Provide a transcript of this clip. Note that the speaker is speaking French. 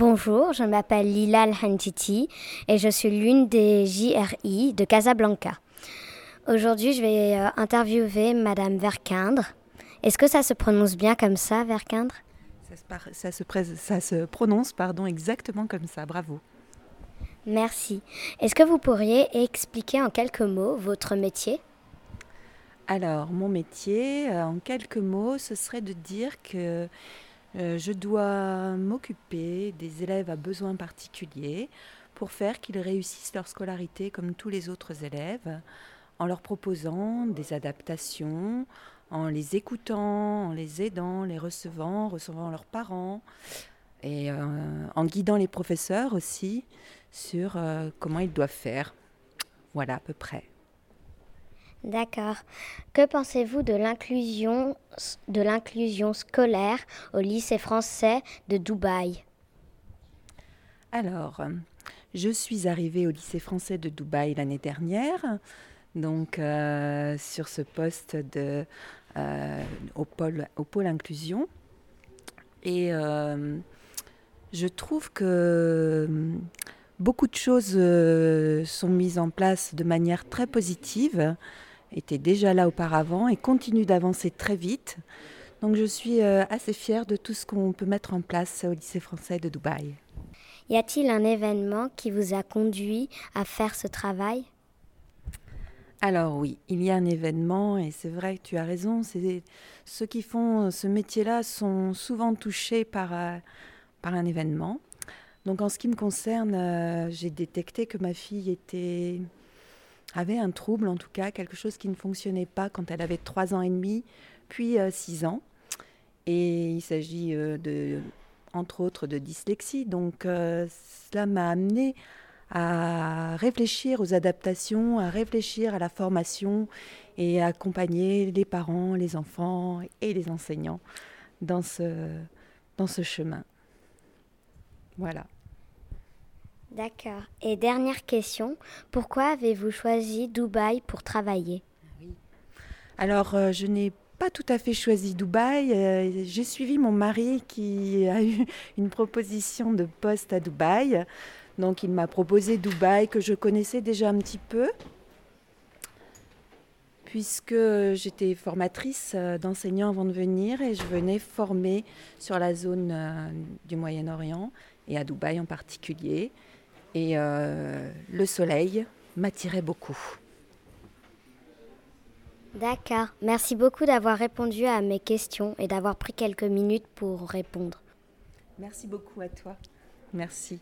Bonjour, je m'appelle Lila Al-Hantiti et je suis l'une des JRI de Casablanca. Aujourd'hui, je vais euh, interviewer Madame Verkindre. Est-ce que ça se prononce bien comme ça, Verkindre ça se, ça se prononce pardon, exactement comme ça, bravo. Merci. Est-ce que vous pourriez expliquer en quelques mots votre métier? Alors, mon métier, euh, en quelques mots, ce serait de dire que euh, je dois m'occuper des élèves à besoins particuliers pour faire qu'ils réussissent leur scolarité comme tous les autres élèves, en leur proposant des adaptations, en les écoutant, en les aidant, les recevant, recevant leurs parents, et euh, en guidant les professeurs aussi sur euh, comment ils doivent faire. Voilà à peu près. D'accord. Que pensez-vous de l'inclusion scolaire au lycée français de Dubaï? Alors, je suis arrivée au lycée français de Dubaï l'année dernière, donc euh, sur ce poste euh, au pôle inclusion, et euh, je trouve que beaucoup de choses sont mises en place de manière très positive était déjà là auparavant et continue d'avancer très vite. Donc je suis euh, assez fière de tout ce qu'on peut mettre en place au lycée français de Dubaï. Y a-t-il un événement qui vous a conduit à faire ce travail? Alors oui, il y a un événement et c'est vrai que tu as raison, c'est ceux qui font ce métier-là sont souvent touchés par, euh, par un événement. Donc en ce qui me concerne, euh, j'ai détecté que ma fille était avait un trouble, en tout cas, quelque chose qui ne fonctionnait pas quand elle avait 3 ans et demi, puis 6 euh, ans. Et il s'agit euh, entre autres de dyslexie. Donc euh, cela m'a amené à réfléchir aux adaptations, à réfléchir à la formation et à accompagner les parents, les enfants et les enseignants dans ce, dans ce chemin. Voilà. D'accord. Et dernière question, pourquoi avez-vous choisi Dubaï pour travailler? Alors, euh, je n'ai pas tout à fait choisi Dubaï. Euh, j'ai suivi mon mari qui a eu une proposition de poste à Dubaï. Donc, il m'a proposé Dubaï que je connaissais déjà un petit peu puisque j'étais formatrice euh, d'enseignants avant de venir et je venais former sur la zone du Moyen-Orient et à Dubaï en particulier. Et euh, le soleil m'attirait beaucoup. D'accord. Merci beaucoup d'avoir répondu à mes questions et d'avoir pris quelques minutes pour répondre. Merci beaucoup à toi. Merci.